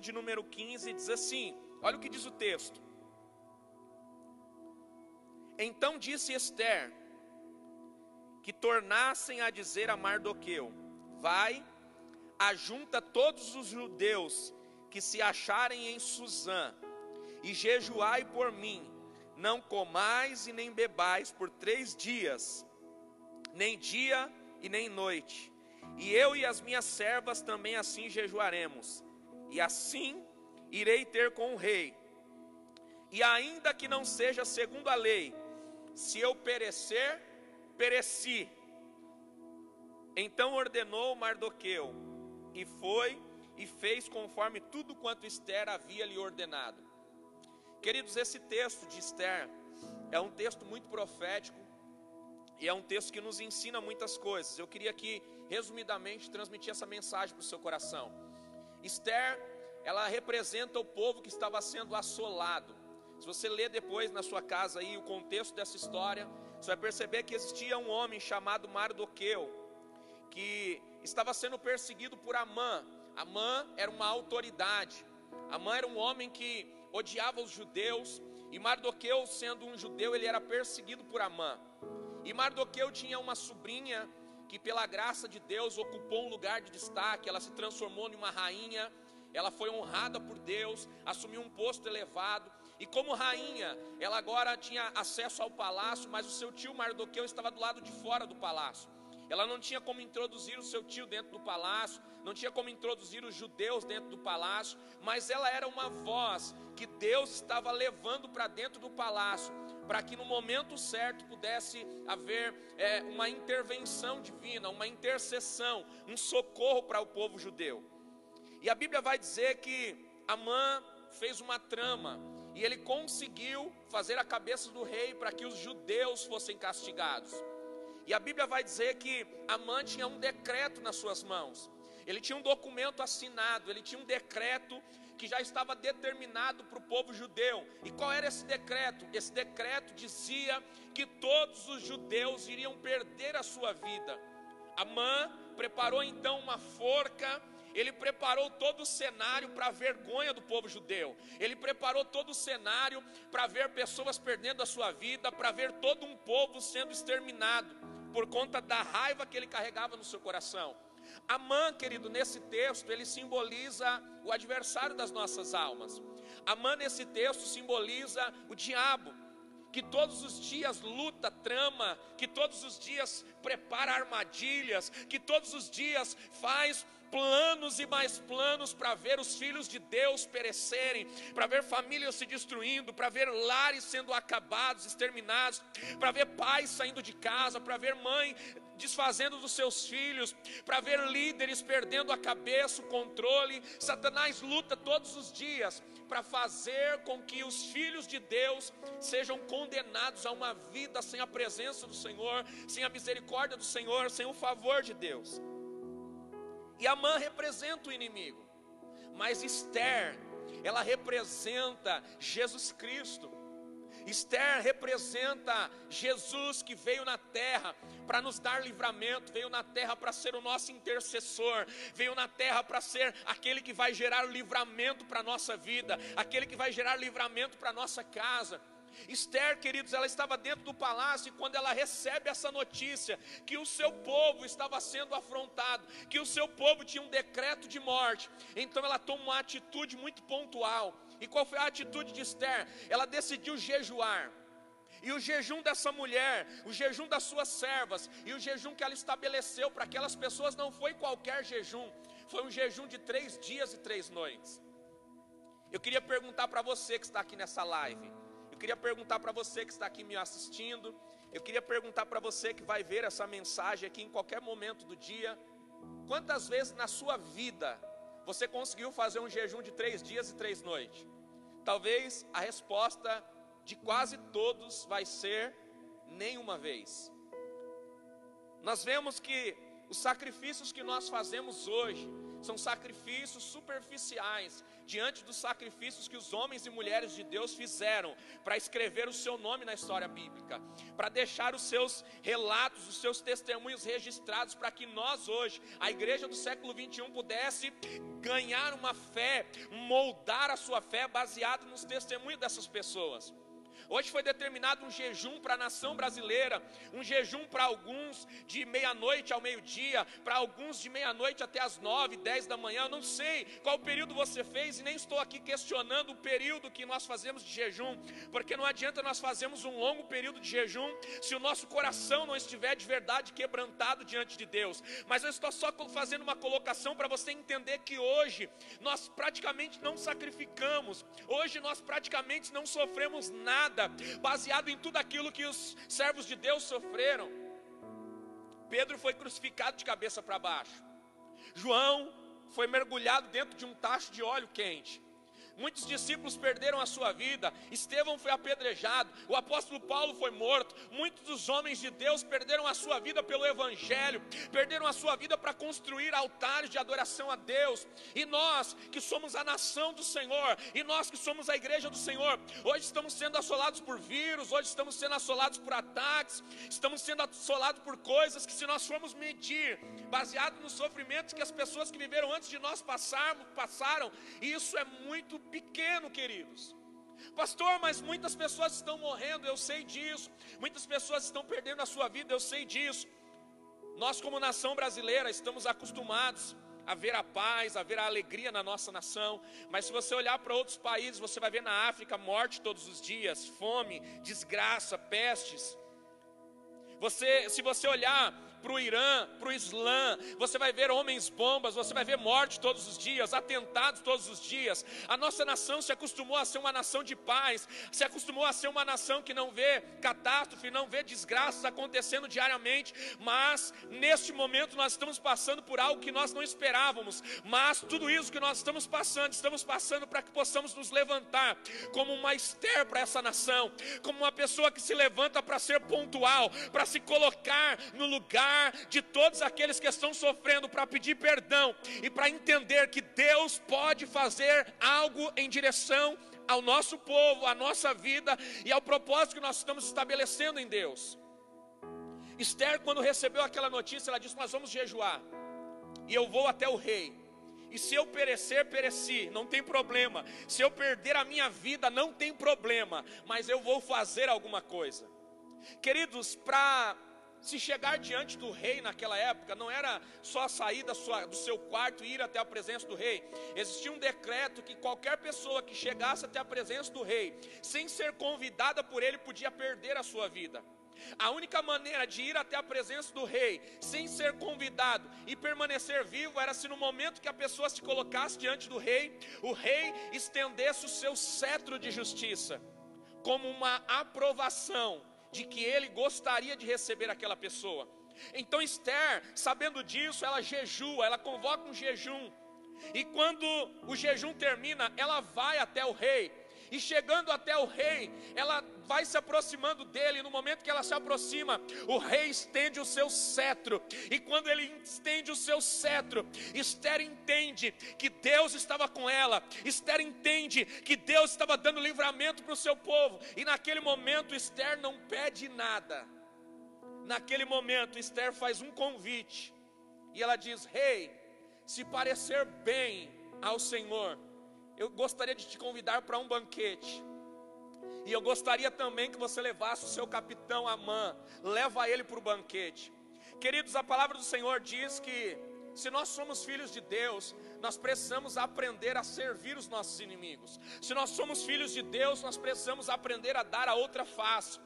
de número 15, diz assim: olha o que diz o texto. Então disse Esther que tornassem a dizer a Mardoqueu: Vai, ajunta todos os judeus que se acharem em Suzã, e jejuai por mim, não comais e nem bebais por três dias, nem dia e nem noite. E eu e as minhas servas também assim jejuaremos, e assim irei ter com o rei. E ainda que não seja segundo a lei, se eu perecer, pereci. Então ordenou Mardoqueu, e foi e fez conforme tudo quanto Esther havia lhe ordenado. Queridos, esse texto de Esther é um texto muito profético e é um texto que nos ensina muitas coisas. Eu queria aqui, resumidamente, transmitir essa mensagem para o seu coração. Esther, ela representa o povo que estava sendo assolado. Se você ler depois na sua casa aí o contexto dessa história, você vai perceber que existia um homem chamado Mardoqueu, que estava sendo perseguido por Amã, Amã era uma autoridade. Amã era um homem que odiava os judeus. E Mardoqueu, sendo um judeu, ele era perseguido por Amã. E Mardoqueu tinha uma sobrinha que, pela graça de Deus, ocupou um lugar de destaque. Ela se transformou em uma rainha. Ela foi honrada por Deus, assumiu um posto elevado. E como rainha, ela agora tinha acesso ao palácio, mas o seu tio Mardoqueu estava do lado de fora do palácio. Ela não tinha como introduzir o seu tio dentro do palácio, não tinha como introduzir os judeus dentro do palácio, mas ela era uma voz que Deus estava levando para dentro do palácio, para que no momento certo pudesse haver é, uma intervenção divina, uma intercessão, um socorro para o povo judeu. E a Bíblia vai dizer que Amã fez uma trama e ele conseguiu fazer a cabeça do rei para que os judeus fossem castigados. E a Bíblia vai dizer que Amã tinha um decreto nas suas mãos. Ele tinha um documento assinado, ele tinha um decreto que já estava determinado para o povo judeu. E qual era esse decreto? Esse decreto dizia que todos os judeus iriam perder a sua vida. Amã preparou então uma forca ele preparou todo o cenário para a vergonha do povo judeu. Ele preparou todo o cenário para ver pessoas perdendo a sua vida, para ver todo um povo sendo exterminado por conta da raiva que ele carregava no seu coração. Amã, querido, nesse texto, ele simboliza o adversário das nossas almas. Amã, nesse texto, simboliza o diabo, que todos os dias luta, trama, que todos os dias prepara armadilhas, que todos os dias faz planos e mais planos para ver os filhos de Deus perecerem, para ver famílias se destruindo, para ver lares sendo acabados, exterminados, para ver pais saindo de casa, para ver mãe desfazendo dos seus filhos, para ver líderes perdendo a cabeça, o controle. Satanás luta todos os dias para fazer com que os filhos de Deus sejam condenados a uma vida sem a presença do Senhor, sem a misericórdia do Senhor, sem o favor de Deus. E Amã representa o inimigo. Mas Esther, ela representa Jesus Cristo. Esther representa Jesus que veio na terra para nos dar livramento, veio na terra para ser o nosso intercessor, veio na terra para ser aquele que vai gerar livramento para a nossa vida, aquele que vai gerar livramento para a nossa casa. Esther, queridos, ela estava dentro do palácio e quando ela recebe essa notícia que o seu povo estava sendo afrontado, que o seu povo tinha um decreto de morte, então ela toma uma atitude muito pontual. E qual foi a atitude de Esther? Ela decidiu jejuar. E o jejum dessa mulher, o jejum das suas servas, e o jejum que ela estabeleceu para aquelas pessoas não foi qualquer jejum, foi um jejum de três dias e três noites. Eu queria perguntar para você que está aqui nessa live: eu queria perguntar para você que está aqui me assistindo, eu queria perguntar para você que vai ver essa mensagem aqui em qualquer momento do dia: quantas vezes na sua vida você conseguiu fazer um jejum de três dias e três noites? Talvez a resposta de quase todos vai ser nenhuma vez. Nós vemos que os sacrifícios que nós fazemos hoje são sacrifícios superficiais diante dos sacrifícios que os homens e mulheres de Deus fizeram para escrever o seu nome na história bíblica, para deixar os seus relatos, os seus testemunhos registrados, para que nós hoje, a igreja do século 21, pudesse ganhar uma fé, moldar a sua fé baseado nos testemunhos dessas pessoas. Hoje foi determinado um jejum para a nação brasileira, um jejum para alguns de meia-noite ao meio-dia, para alguns de meia-noite até as nove, dez da manhã. Eu não sei qual período você fez e nem estou aqui questionando o período que nós fazemos de jejum, porque não adianta nós fazermos um longo período de jejum se o nosso coração não estiver de verdade quebrantado diante de Deus. Mas eu estou só fazendo uma colocação para você entender que hoje nós praticamente não sacrificamos, hoje nós praticamente não sofremos nada baseado em tudo aquilo que os servos de Deus sofreram. Pedro foi crucificado de cabeça para baixo. João foi mergulhado dentro de um tacho de óleo quente. Muitos discípulos perderam a sua vida. Estevão foi apedrejado. O apóstolo Paulo foi morto. Muitos dos homens de Deus perderam a sua vida pelo Evangelho. Perderam a sua vida para construir altares de adoração a Deus. E nós, que somos a nação do Senhor, e nós que somos a igreja do Senhor, hoje estamos sendo assolados por vírus, hoje estamos sendo assolados por ataques, estamos sendo assolados por coisas que, se nós formos medir, baseado nos sofrimentos que as pessoas que viveram antes de nós passaram, passaram, isso é muito pequeno, queridos. Pastor, mas muitas pessoas estão morrendo, eu sei disso. Muitas pessoas estão perdendo a sua vida, eu sei disso. Nós, como nação brasileira, estamos acostumados a ver a paz, a ver a alegria na nossa nação. Mas se você olhar para outros países, você vai ver na África morte todos os dias, fome, desgraça, pestes. Você, se você olhar para o Irã, para o Islã, você vai ver homens bombas, você vai ver morte todos os dias, atentados todos os dias. A nossa nação se acostumou a ser uma nação de paz, se acostumou a ser uma nação que não vê catástrofe, não vê desgraças acontecendo diariamente, mas neste momento nós estamos passando por algo que nós não esperávamos, mas tudo isso que nós estamos passando, estamos passando para que possamos nos levantar como uma Esther para essa nação, como uma pessoa que se levanta para ser pontual, para se colocar no lugar de todos aqueles que estão sofrendo para pedir perdão e para entender que Deus pode fazer algo em direção ao nosso povo, à nossa vida e ao propósito que nós estamos estabelecendo em Deus. Esther, quando recebeu aquela notícia, ela disse: Nós vamos jejuar, e eu vou até o rei. E se eu perecer, pereci, não tem problema. Se eu perder a minha vida, não tem problema. Mas eu vou fazer alguma coisa. Queridos, para se chegar diante do rei naquela época, não era só sair do seu quarto e ir até a presença do rei. Existia um decreto que qualquer pessoa que chegasse até a presença do rei, sem ser convidada por ele, podia perder a sua vida. A única maneira de ir até a presença do rei, sem ser convidado e permanecer vivo, era se no momento que a pessoa se colocasse diante do rei, o rei estendesse o seu cetro de justiça, como uma aprovação de que ele gostaria de receber aquela pessoa. Então Esther, sabendo disso, ela jejua, ela convoca um jejum. E quando o jejum termina, ela vai até o rei e chegando até o rei, ela vai se aproximando dele. No momento que ela se aproxima, o rei estende o seu cetro. E quando ele estende o seu cetro, Esther entende que Deus estava com ela. Esther entende que Deus estava dando livramento para o seu povo. E naquele momento, Esther não pede nada. Naquele momento, Esther faz um convite. E ela diz: Rei, se parecer bem ao Senhor, eu gostaria de te convidar para um banquete. E eu gostaria também que você levasse o seu capitão Amã, leva ele para o banquete. Queridos, a palavra do Senhor diz que se nós somos filhos de Deus, nós precisamos aprender a servir os nossos inimigos. Se nós somos filhos de Deus, nós precisamos aprender a dar a outra face.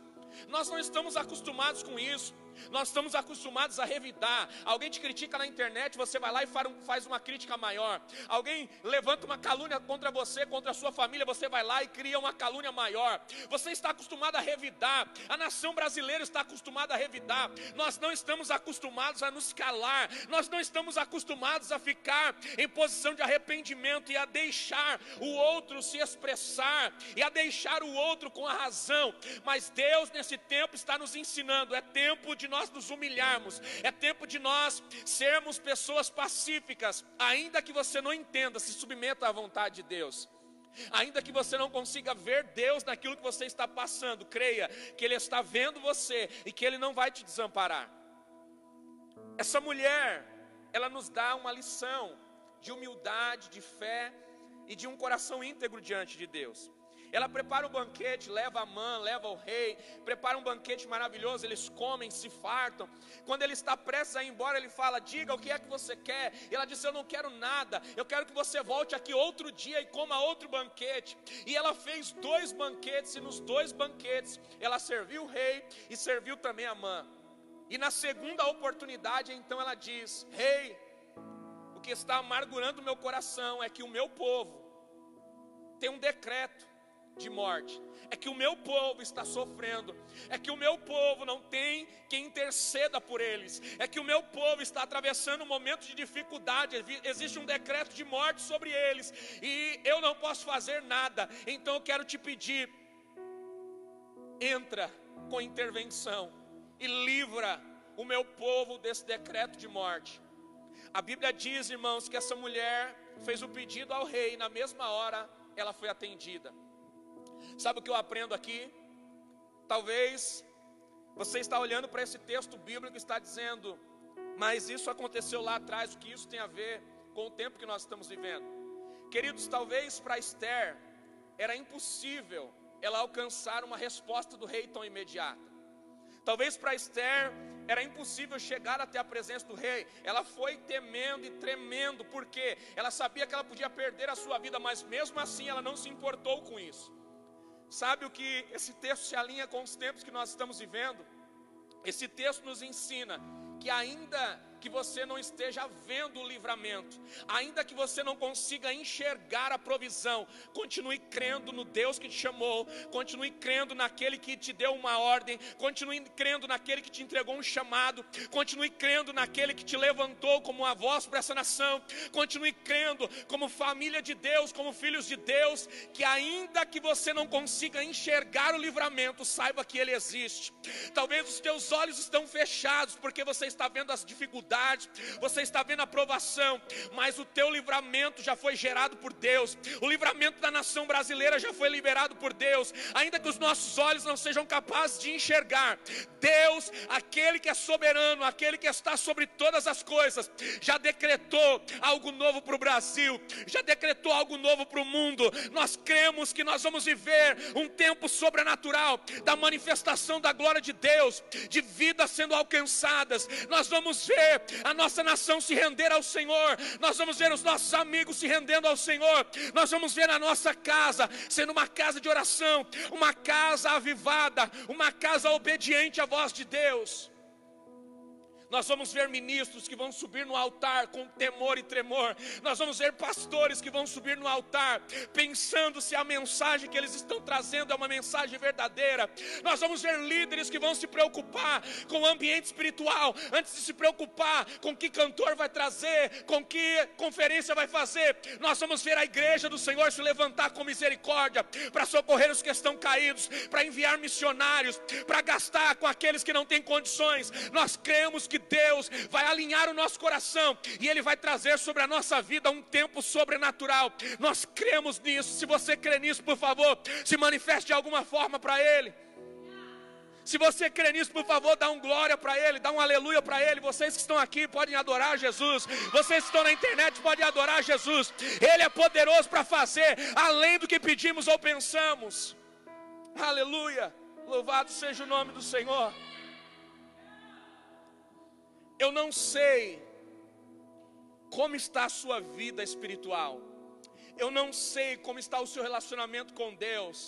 Nós não estamos acostumados com isso. Nós estamos acostumados a revidar. Alguém te critica na internet, você vai lá e faz uma crítica maior. Alguém levanta uma calúnia contra você, contra a sua família, você vai lá e cria uma calúnia maior. Você está acostumado a revidar. A nação brasileira está acostumada a revidar. Nós não estamos acostumados a nos calar. Nós não estamos acostumados a ficar em posição de arrependimento e a deixar o outro se expressar e a deixar o outro com a razão. Mas Deus nesse tempo está nos ensinando, é tempo de de nós nos humilharmos, é tempo de nós sermos pessoas pacíficas, ainda que você não entenda, se submeta à vontade de Deus. Ainda que você não consiga ver Deus naquilo que você está passando, creia que Ele está vendo você e que Ele não vai te desamparar. Essa mulher, ela nos dá uma lição de humildade, de fé e de um coração íntegro diante de Deus. Ela prepara um banquete, leva a mãe, leva o rei, prepara um banquete maravilhoso, eles comem, se fartam. Quando ele está prestes a ir embora, ele fala: Diga o que é que você quer. E ela disse: Eu não quero nada, eu quero que você volte aqui outro dia e coma outro banquete. E ela fez dois banquetes, e nos dois banquetes ela serviu o rei e serviu também a mãe. E na segunda oportunidade, então ela diz: Rei, o que está amargurando o meu coração é que o meu povo tem um decreto de morte. É que o meu povo está sofrendo. É que o meu povo não tem quem interceda por eles. É que o meu povo está atravessando um momento de dificuldade. Existe um decreto de morte sobre eles. E eu não posso fazer nada. Então eu quero te pedir: entra com intervenção e livra o meu povo desse decreto de morte. A Bíblia diz, irmãos, que essa mulher fez o pedido ao rei, e na mesma hora ela foi atendida. Sabe o que eu aprendo aqui? Talvez você está olhando para esse texto bíblico e está dizendo, mas isso aconteceu lá atrás, o que isso tem a ver com o tempo que nós estamos vivendo? Queridos, talvez para Esther era impossível ela alcançar uma resposta do rei tão imediata. Talvez para Esther era impossível chegar até a presença do rei. Ela foi temendo e tremendo, porque ela sabia que ela podia perder a sua vida, mas mesmo assim ela não se importou com isso. Sabe o que esse texto se alinha com os tempos que nós estamos vivendo? Esse texto nos ensina que ainda que você não esteja vendo o livramento, ainda que você não consiga enxergar a provisão, continue crendo no Deus que te chamou, continue crendo naquele que te deu uma ordem, continue crendo naquele que te entregou um chamado, continue crendo naquele que te levantou como uma voz para essa nação, continue crendo como família de Deus, como filhos de Deus, que ainda que você não consiga enxergar o livramento, saiba que ele existe. Talvez os teus olhos estão fechados porque você está vendo as dificuldades dificuldade, você está vendo a provação, mas o teu livramento já foi gerado por Deus, o livramento da nação brasileira já foi liberado por Deus, ainda que os nossos olhos não sejam capazes de enxergar, Deus, aquele que é soberano, aquele que está sobre todas as coisas, já decretou algo novo para o Brasil, já decretou algo novo para o mundo. Nós cremos que nós vamos viver um tempo sobrenatural da manifestação da glória de Deus, de vidas sendo alcançadas. Nós vamos ver a nossa nação se render ao Senhor, nós vamos ver os nossos amigos se rendendo ao Senhor, nós vamos ver a nossa casa sendo uma casa de oração, uma casa avivada, uma casa obediente à voz de Deus. Nós vamos ver ministros que vão subir no altar com temor e tremor. Nós vamos ver pastores que vão subir no altar pensando se a mensagem que eles estão trazendo é uma mensagem verdadeira. Nós vamos ver líderes que vão se preocupar com o ambiente espiritual antes de se preocupar com que cantor vai trazer, com que conferência vai fazer. Nós vamos ver a igreja do Senhor se levantar com misericórdia para socorrer os que estão caídos, para enviar missionários, para gastar com aqueles que não têm condições. Nós cremos que Deus vai alinhar o nosso coração e Ele vai trazer sobre a nossa vida um tempo sobrenatural. Nós cremos nisso. Se você crê nisso, por favor, se manifeste de alguma forma para Ele. Se você crê nisso, por favor, dá um glória para Ele, dá um aleluia para Ele. Vocês que estão aqui podem adorar Jesus. Vocês que estão na internet podem adorar Jesus. Ele é poderoso para fazer além do que pedimos ou pensamos. Aleluia. Louvado seja o nome do Senhor. Eu não sei como está a sua vida espiritual. Eu não sei como está o seu relacionamento com Deus.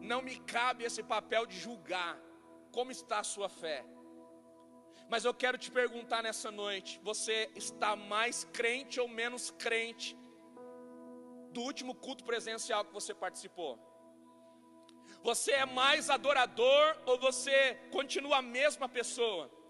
Não me cabe esse papel de julgar como está a sua fé. Mas eu quero te perguntar nessa noite: você está mais crente ou menos crente do último culto presencial que você participou? Você é mais adorador ou você continua a mesma pessoa?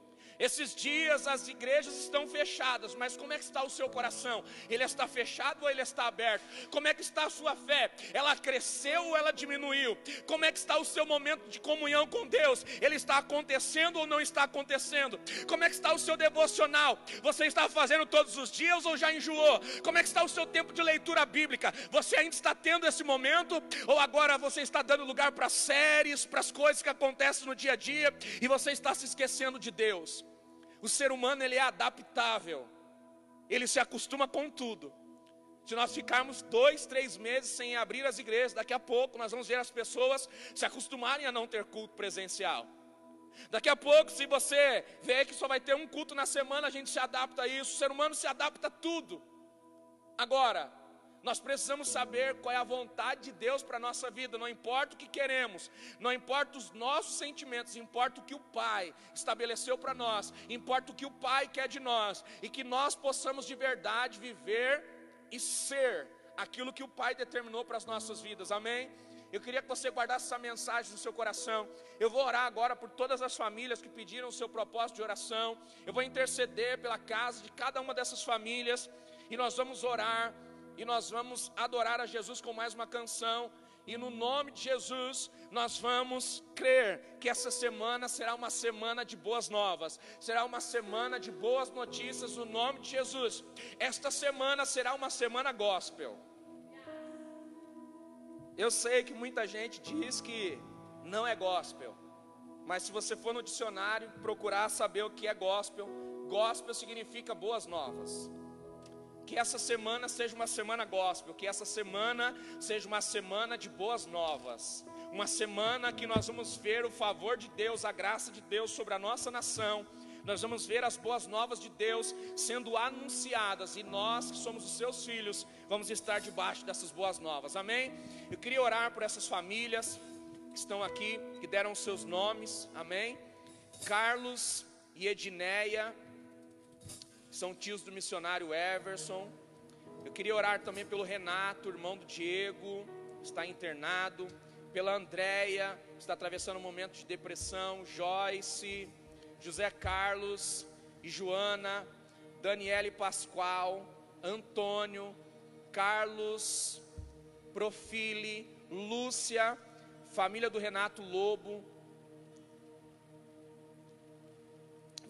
Esses dias as igrejas estão fechadas, mas como é que está o seu coração? Ele está fechado ou ele está aberto? Como é que está a sua fé? Ela cresceu ou ela diminuiu? Como é que está o seu momento de comunhão com Deus? Ele está acontecendo ou não está acontecendo? Como é que está o seu devocional? Você está fazendo todos os dias ou já enjoou? Como é que está o seu tempo de leitura bíblica? Você ainda está tendo esse momento ou agora você está dando lugar para séries, para as coisas que acontecem no dia a dia e você está se esquecendo de Deus? O ser humano ele é adaptável. Ele se acostuma com tudo. Se nós ficarmos dois, três meses sem abrir as igrejas, daqui a pouco nós vamos ver as pessoas se acostumarem a não ter culto presencial. Daqui a pouco, se você vê que só vai ter um culto na semana, a gente se adapta a isso. O ser humano se adapta a tudo. Agora, nós precisamos saber qual é a vontade de Deus para a nossa vida, não importa o que queremos, não importa os nossos sentimentos, importa o que o Pai estabeleceu para nós, importa o que o Pai quer de nós, e que nós possamos de verdade viver e ser aquilo que o Pai determinou para as nossas vidas, amém? Eu queria que você guardasse essa mensagem no seu coração. Eu vou orar agora por todas as famílias que pediram o seu propósito de oração. Eu vou interceder pela casa de cada uma dessas famílias. E nós vamos orar e nós vamos adorar a Jesus com mais uma canção. E no nome de Jesus, nós vamos crer que essa semana será uma semana de boas novas, será uma semana de boas notícias no nome de Jesus. Esta semana será uma semana gospel. Eu sei que muita gente diz que não é gospel, mas se você for no dicionário procurar saber o que é gospel, gospel significa boas novas que essa semana seja uma semana gospel, que essa semana seja uma semana de boas novas, uma semana que nós vamos ver o favor de Deus, a graça de Deus sobre a nossa nação. Nós vamos ver as boas novas de Deus sendo anunciadas e nós que somos os seus filhos vamos estar debaixo dessas boas novas. Amém? Eu queria orar por essas famílias que estão aqui, que deram os seus nomes. Amém? Carlos e Edneia são tios do missionário Everson. Eu queria orar também pelo Renato, irmão do Diego, está internado, pela Andréia, está atravessando um momento de depressão, Joyce, José Carlos e Joana, Daniele Pascoal, Antônio, Carlos, Profile, Lúcia, família do Renato Lobo,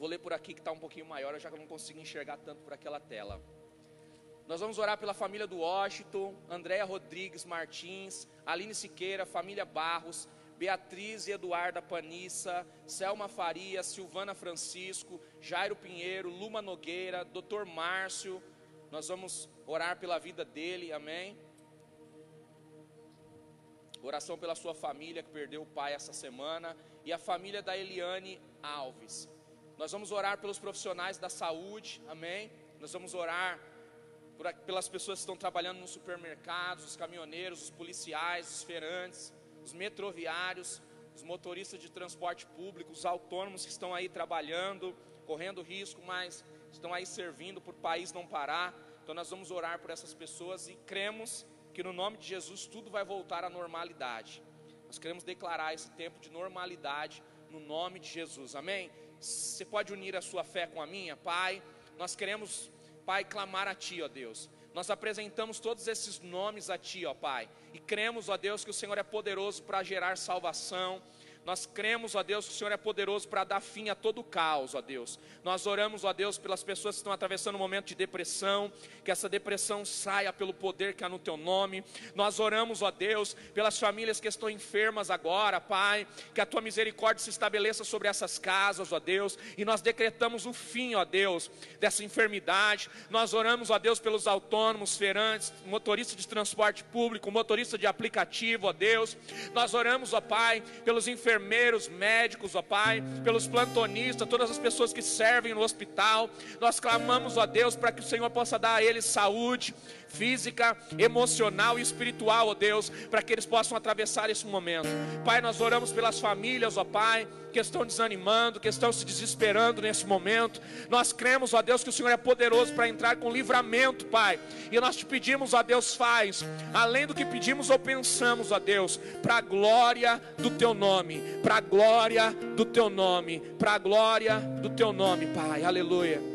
Vou ler por aqui que está um pouquinho maior, já que eu não consigo enxergar tanto por aquela tela. Nós vamos orar pela família do Washington, Andréa Rodrigues Martins, Aline Siqueira, família Barros, Beatriz e Eduarda Panissa, Selma Faria, Silvana Francisco, Jairo Pinheiro, Luma Nogueira, Dr. Márcio. Nós vamos orar pela vida dele, amém? Oração pela sua família que perdeu o pai essa semana e a família da Eliane Alves. Nós vamos orar pelos profissionais da saúde, amém? Nós vamos orar por, pelas pessoas que estão trabalhando nos supermercados, os caminhoneiros, os policiais, os feirantes, os metroviários, os motoristas de transporte público, os autônomos que estão aí trabalhando, correndo risco, mas estão aí servindo por país não parar. Então nós vamos orar por essas pessoas e cremos que no nome de Jesus tudo vai voltar à normalidade. Nós queremos declarar esse tempo de normalidade no nome de Jesus. Amém? Você pode unir a sua fé com a minha, Pai. Nós queremos, Pai, clamar a Ti, ó Deus. Nós apresentamos todos esses nomes a Ti, ó Pai, e cremos, ó Deus, que o Senhor é poderoso para gerar salvação, nós cremos, ó Deus, que o Senhor é poderoso para dar fim a todo o caos, ó Deus. Nós oramos, ó Deus, pelas pessoas que estão atravessando um momento de depressão, que essa depressão saia pelo poder que há no teu nome. Nós oramos, ó Deus, pelas famílias que estão enfermas agora, Pai, que a tua misericórdia se estabeleça sobre essas casas, ó Deus, e nós decretamos o fim, ó Deus, dessa enfermidade. Nós oramos, ó Deus, pelos autônomos, feirantes, motoristas de transporte público, motorista de aplicativo, ó Deus. Nós oramos, ó Pai, pelos enfermos enfermeiros, médicos, ó Pai, pelos plantonistas, todas as pessoas que servem no hospital. Nós clamamos, ó Deus, para que o Senhor possa dar a eles saúde física, emocional e espiritual, ó Deus, para que eles possam atravessar esse momento. Pai, nós oramos pelas famílias, ó Pai, que estão desanimando, que estão se desesperando nesse momento. Nós cremos, ó Deus, que o Senhor é poderoso para entrar com livramento, Pai. E nós te pedimos, ó Deus, faz, além do que pedimos ou pensamos, ó Deus, para a glória do teu nome, para a glória do teu nome, para a glória do teu nome, Pai. Aleluia.